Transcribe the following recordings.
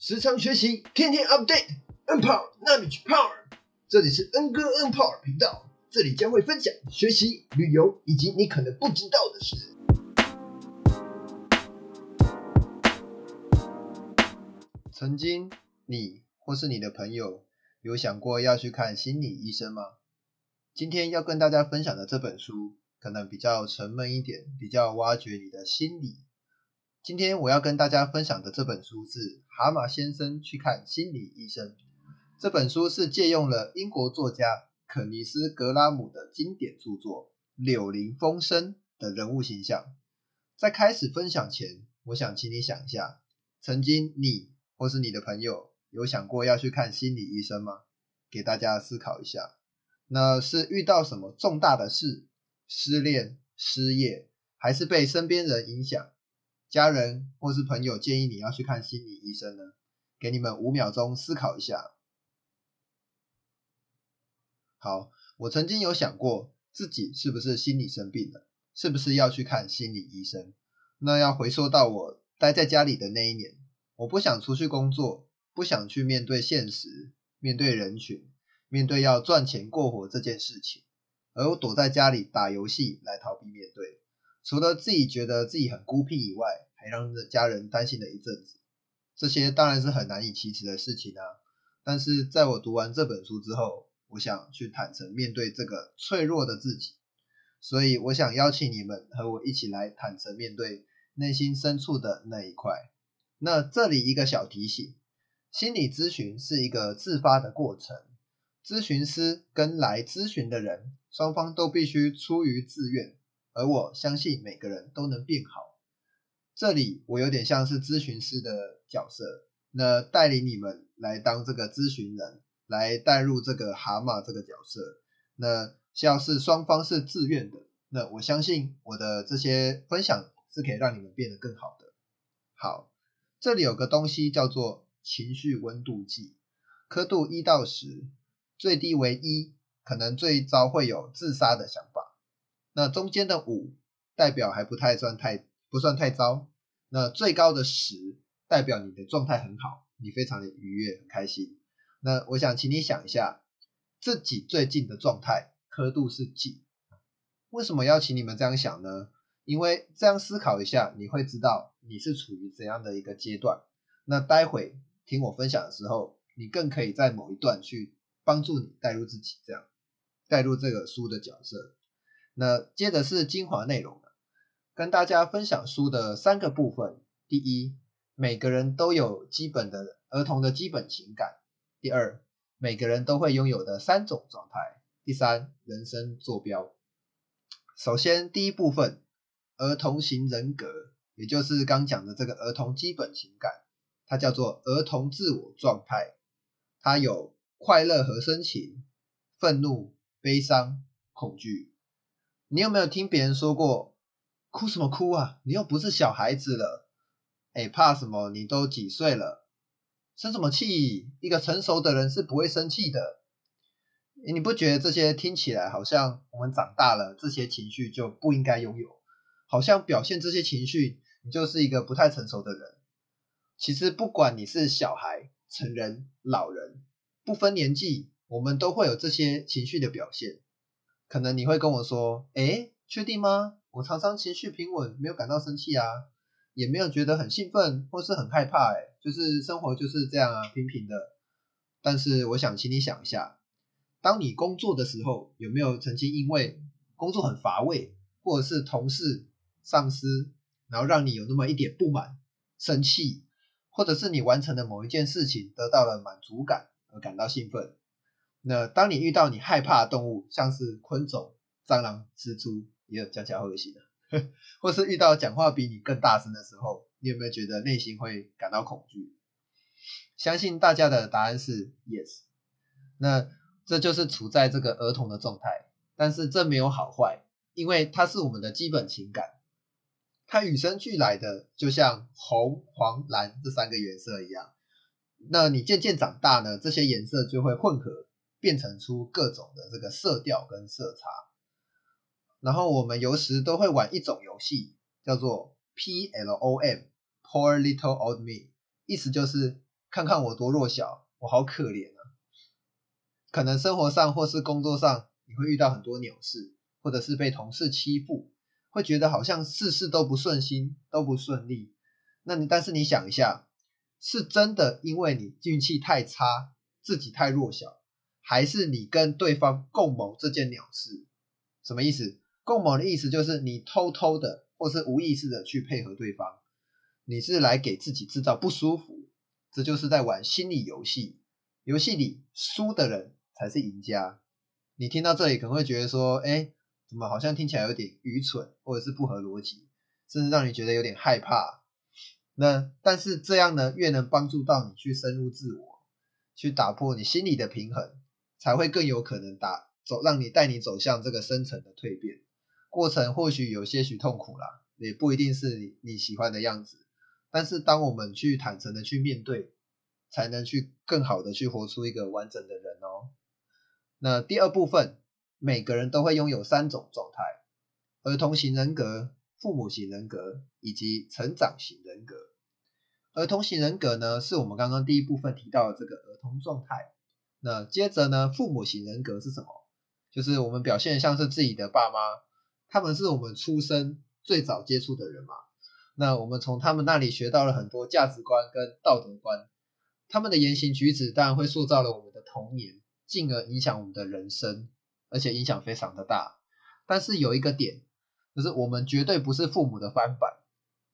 时常学习，天天 update，N Power 纳米 Power。这里是 N 哥 N Power 频道，这里将会分享学习、旅游以及你可能不知道的事。曾经，你或是你的朋友有想过要去看心理医生吗？今天要跟大家分享的这本书，可能比较沉闷一点，比较挖掘你的心理。今天我要跟大家分享的这本书是《蛤蟆先生去看心理医生》。这本书是借用了英国作家肯尼斯·格拉姆的经典著作《柳林风声》的人物形象。在开始分享前，我想请你想一下：曾经你或是你的朋友有想过要去看心理医生吗？给大家思考一下。那是遇到什么重大的事？失恋、失业，还是被身边人影响？家人或是朋友建议你要去看心理医生呢？给你们五秒钟思考一下。好，我曾经有想过自己是不是心理生病了，是不是要去看心理医生？那要回溯到我待在家里的那一年，我不想出去工作，不想去面对现实，面对人群，面对要赚钱过活这件事情，而我躲在家里打游戏来逃避面对。除了自己觉得自己很孤僻以外，还让家人担心了一阵子。这些当然是很难以启齿的事情啊。但是在我读完这本书之后，我想去坦诚面对这个脆弱的自己。所以我想邀请你们和我一起来坦诚面对内心深处的那一块。那这里一个小提醒：心理咨询是一个自发的过程，咨询师跟来咨询的人双方都必须出于自愿。而我相信每个人都能变好。这里我有点像是咨询师的角色，那带领你们来当这个咨询人，来带入这个蛤蟆这个角色。那要是双方是自愿的，那我相信我的这些分享是可以让你们变得更好的。好，这里有个东西叫做情绪温度计，刻度一到十，最低为一，可能最糟会有自杀的想法。那中间的五代表还不太算太不算太糟，那最高的十代表你的状态很好，你非常的愉悦很开心。那我想请你想一下，自己最近的状态刻度是几？为什么要请你们这样想呢？因为这样思考一下，你会知道你是处于怎样的一个阶段。那待会听我分享的时候，你更可以在某一段去帮助你带入自己，这样带入这个书的角色。那接着是精华内容，跟大家分享书的三个部分。第一，每个人都有基本的儿童的基本情感。第二，每个人都会拥有的三种状态。第三，人生坐标。首先，第一部分，儿童型人格，也就是刚讲的这个儿童基本情感，它叫做儿童自我状态。它有快乐和深情、愤怒、悲伤、恐惧。你有没有听别人说过，哭什么哭啊？你又不是小孩子了，哎，怕什么？你都几岁了，生什么气？一个成熟的人是不会生气的。你不觉得这些听起来好像我们长大了，这些情绪就不应该拥有？好像表现这些情绪，你就是一个不太成熟的人。其实不管你是小孩、成人、老人，不分年纪，我们都会有这些情绪的表现。可能你会跟我说：“哎，确定吗？我常常情绪平稳，没有感到生气啊，也没有觉得很兴奋或是很害怕，哎，就是生活就是这样啊，平平的。”但是我想请你想一下，当你工作的时候，有没有曾经因为工作很乏味，或者是同事、上司，然后让你有那么一点不满、生气，或者是你完成的某一件事情得到了满足感而感到兴奋？那当你遇到你害怕的动物，像是昆虫、蟑螂、蜘蛛，也有讲起来恶心的，或是遇到讲话比你更大声的时候，你有没有觉得内心会感到恐惧？相信大家的答案是 yes。那这就是处在这个儿童的状态，但是这没有好坏，因为它是我们的基本情感，它与生俱来的，就像红、黄、蓝这三个颜色一样。那你渐渐长大呢，这些颜色就会混合。变成出各种的这个色调跟色差，然后我们有时都会玩一种游戏，叫做 P L O M Poor Little Old Me，意思就是看看我多弱小，我好可怜啊。可能生活上或是工作上，你会遇到很多鸟事，或者是被同事欺负，会觉得好像事事都不顺心，都不顺利。那你但是你想一下，是真的因为你运气太差，自己太弱小，还是你跟对方共谋这件鸟事？什么意思？共谋的意思就是你偷偷的或是无意识的去配合对方，你是来给自己制造不舒服，这就是在玩心理游戏。游戏里输的人才是赢家。你听到这里可能会觉得说，哎，怎么好像听起来有点愚蠢，或者是不合逻辑，甚至让你觉得有点害怕。那但是这样呢，越能帮助到你去深入自我，去打破你心理的平衡，才会更有可能打走，让你带你走向这个深层的蜕变。过程或许有些许痛苦啦，也不一定是你你喜欢的样子。但是当我们去坦诚的去面对，才能去更好的去活出一个完整的人哦。那第二部分，每个人都会拥有三种状态：儿童型人格、父母型人格以及成长型人格。儿童型人格呢，是我们刚刚第一部分提到的这个儿童状态。那接着呢，父母型人格是什么？就是我们表现像是自己的爸妈。他们是我们出生最早接触的人嘛？那我们从他们那里学到了很多价值观跟道德观，他们的言行举止当然会塑造了我们的童年，进而影响我们的人生，而且影响非常的大。但是有一个点，就是我们绝对不是父母的翻版，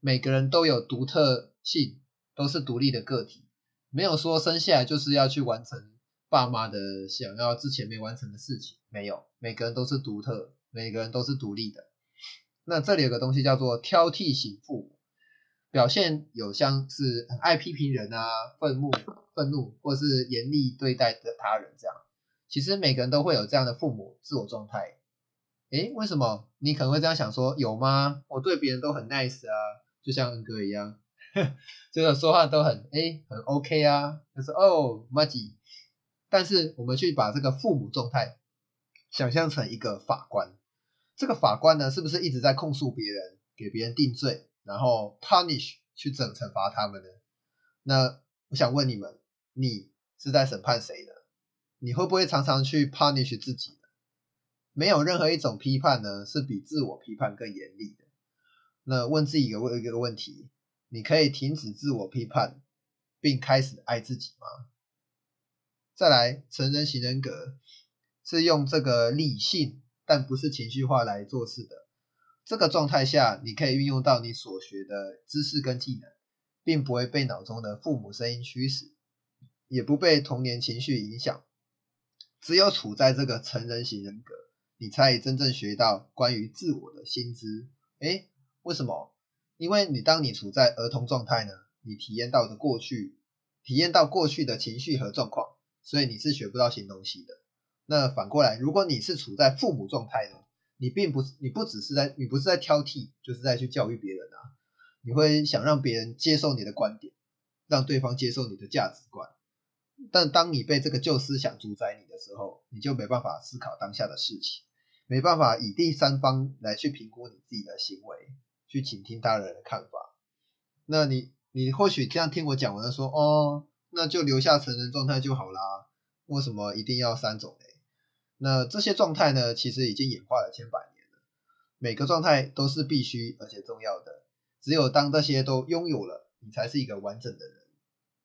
每个人都有独特性，都是独立的个体，没有说生下来就是要去完成爸妈的想要之前没完成的事情，没有，每个人都是独特。每个人都是独立的。那这里有个东西叫做挑剔型父母，表现有像是很爱批评人啊、愤怒、愤怒，或是严厉对待的他人这样。其实每个人都会有这样的父母自我状态。诶，为什么？你可能会这样想说，有吗？我对别人都很 nice 啊，就像恩哥一样，这个说话都很诶，很 OK 啊，就是哦 g i 但是我们去把这个父母状态想象成一个法官。这个法官呢，是不是一直在控诉别人，给别人定罪，然后 punish 去整惩罚他们呢？那我想问你们，你是在审判谁呢？你会不会常常去 punish 自己呢？没有任何一种批判呢，是比自我批判更严厉的。那问自己一个问一个问题：你可以停止自我批判，并开始爱自己吗？再来，成人型人格是用这个理性。但不是情绪化来做事的。这个状态下，你可以运用到你所学的知识跟技能，并不会被脑中的父母声音驱使，也不被童年情绪影响。只有处在这个成人型人格，你才真正学到关于自我的新知。诶，为什么？因为你当你处在儿童状态呢，你体验到的过去，体验到过去的情绪和状况，所以你是学不到新东西的。那反过来，如果你是处在父母状态呢？你并不是，你不只是在，你不是在挑剔，就是在去教育别人啊。你会想让别人接受你的观点，让对方接受你的价值观。但当你被这个旧思想主宰你的时候，你就没办法思考当下的事情，没办法以第三方来去评估你自己的行为，去倾听他人的看法。那你，你或许这样听我讲完，说哦，那就留下成人状态就好啦。为什么一定要三种嘞？那这些状态呢，其实已经演化了千百年了。每个状态都是必须而且重要的，只有当这些都拥有了，你才是一个完整的人。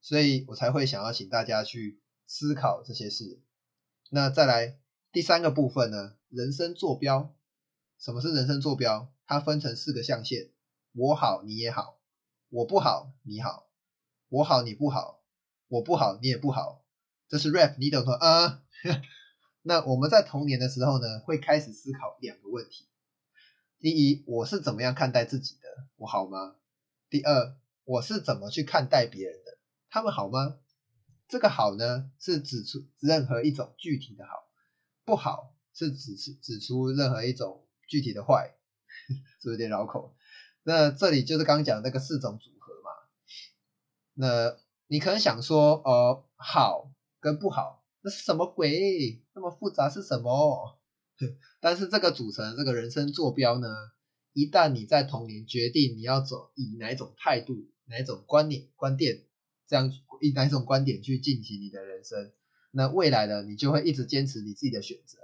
所以我才会想要请大家去思考这些事。那再来第三个部分呢？人生坐标。什么是人生坐标？它分成四个象限：我好你也好，我不好你好，我好你不好，我不好你也不好。这是 rap，你懂吗？啊。那我们在童年的时候呢，会开始思考两个问题：第一，我是怎么样看待自己的，我好吗？第二，我是怎么去看待别人的，他们好吗？这个好呢，是指出任何一种具体的好；不好是指出指出任何一种具体的坏，是不是有点绕口？那这里就是刚讲那个四种组合嘛。那你可能想说，呃，好跟不好。那是什么鬼？那么复杂是什么？但是这个组成这个人生坐标呢？一旦你在童年决定你要走以哪种态度、哪种观念、观点这样以哪种观点去进行你的人生，那未来呢，你就会一直坚持你自己的选择，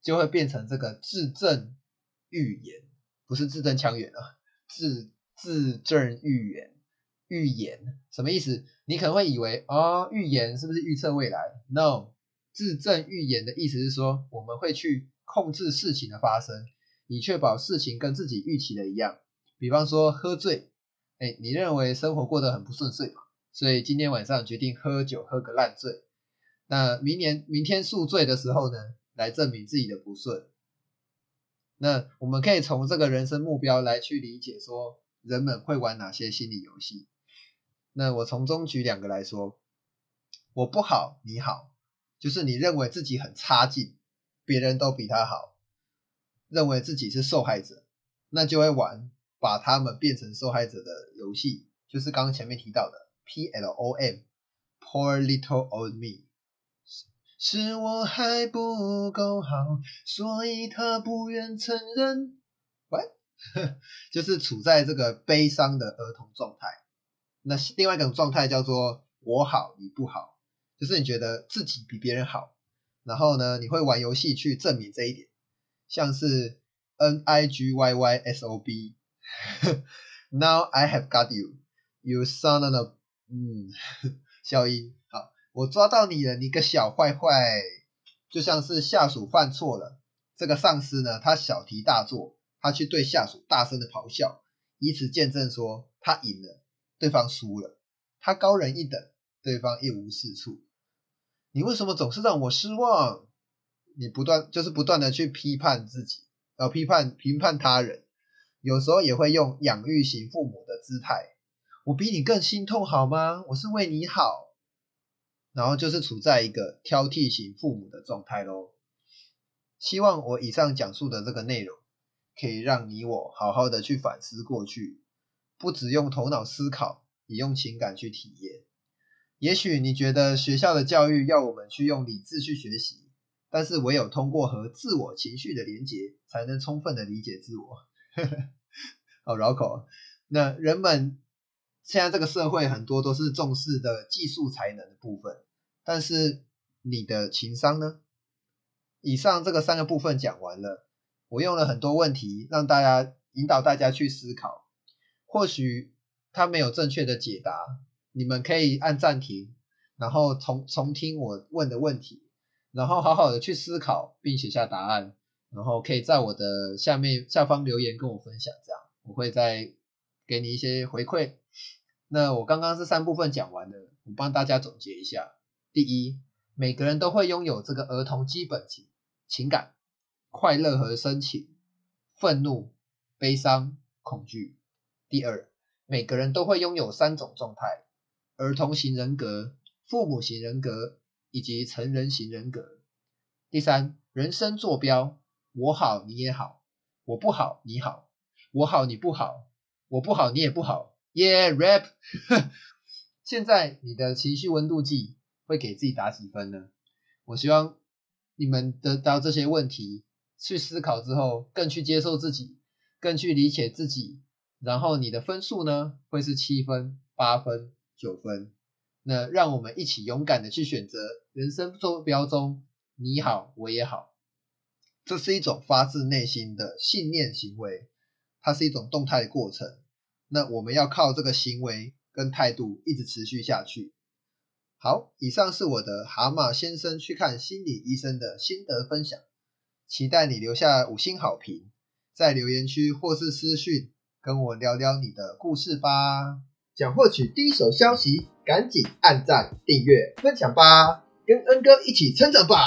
就会变成这个字正预言，不是字正腔圆啊，字字正预言，预言什么意思？你可能会以为哦，预言是不是预测未来？No，自证预言的意思是说，我们会去控制事情的发生，以确保事情跟自己预期的一样。比方说喝醉，哎，你认为生活过得很不顺遂嘛？所以今天晚上决定喝酒，喝个烂醉。那明年明天宿醉的时候呢，来证明自己的不顺。那我们可以从这个人生目标来去理解，说人们会玩哪些心理游戏。那我从中举两个来说，我不好，你好，就是你认为自己很差劲，别人都比他好，认为自己是受害者，那就会玩把他们变成受害者的游戏，就是刚刚前面提到的。P L O M，Poor little old me，是是我还不够好，所以他不愿承认。喂，就是处在这个悲伤的儿童状态。那另外一种状态叫做我好你不好，就是你觉得自己比别人好，然后呢，你会玩游戏去证明这一点，像是 N I G Y Y S O B，Now I have got you，you son of a 嗯，消音，好，我抓到你了，你个小坏坏，就像是下属犯错了，这个上司呢，他小题大做，他去对下属大声的咆哮，以此见证说他赢了，对方输了，他高人一等，对方一无是处。你为什么总是让我失望？你不断就是不断的去批判自己，呃，批判评判他人，有时候也会用养育型父母的姿态。我比你更心痛好吗？我是为你好，然后就是处在一个挑剔型父母的状态喽。希望我以上讲述的这个内容，可以让你我好好的去反思过去，不只用头脑思考，也用情感去体验。也许你觉得学校的教育要我们去用理智去学习，但是唯有通过和自我情绪的连接，才能充分的理解自我。好绕口，那人们。现在这个社会很多都是重视的技术才能的部分，但是你的情商呢？以上这个三个部分讲完了，我用了很多问题让大家引导大家去思考，或许他没有正确的解答，你们可以按暂停，然后重重听我问的问题，然后好好的去思考并写下答案，然后可以在我的下面下方留言跟我分享，这样我会再给你一些回馈。那我刚刚是三部分讲完了，我帮大家总结一下。第一，每个人都会拥有这个儿童基本情情感，快乐和深情，愤怒、悲伤、恐惧。第二，每个人都会拥有三种状态：儿童型人格、父母型人格以及成人型人格。第三，人生坐标：我好你也好，我不好你好，我好你不好，我不好你也不好。Yeah, rap。现在你的情绪温度计会给自己打几分呢？我希望你们得到这些问题去思考之后，更去接受自己，更去理解自己，然后你的分数呢会是七分、八分、九分。那让我们一起勇敢的去选择人生坐标中你好我也好，这是一种发自内心的信念行为，它是一种动态的过程。那我们要靠这个行为跟态度一直持续下去。好，以上是我的蛤蟆先生去看心理医生的心得分享，期待你留下五星好评，在留言区或是私讯跟我聊聊你的故事吧。想获取第一手消息，赶紧按赞、订阅、分享吧，跟恩哥一起成长吧！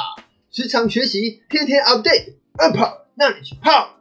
时常学习，天天 update，二跑，那你去泡。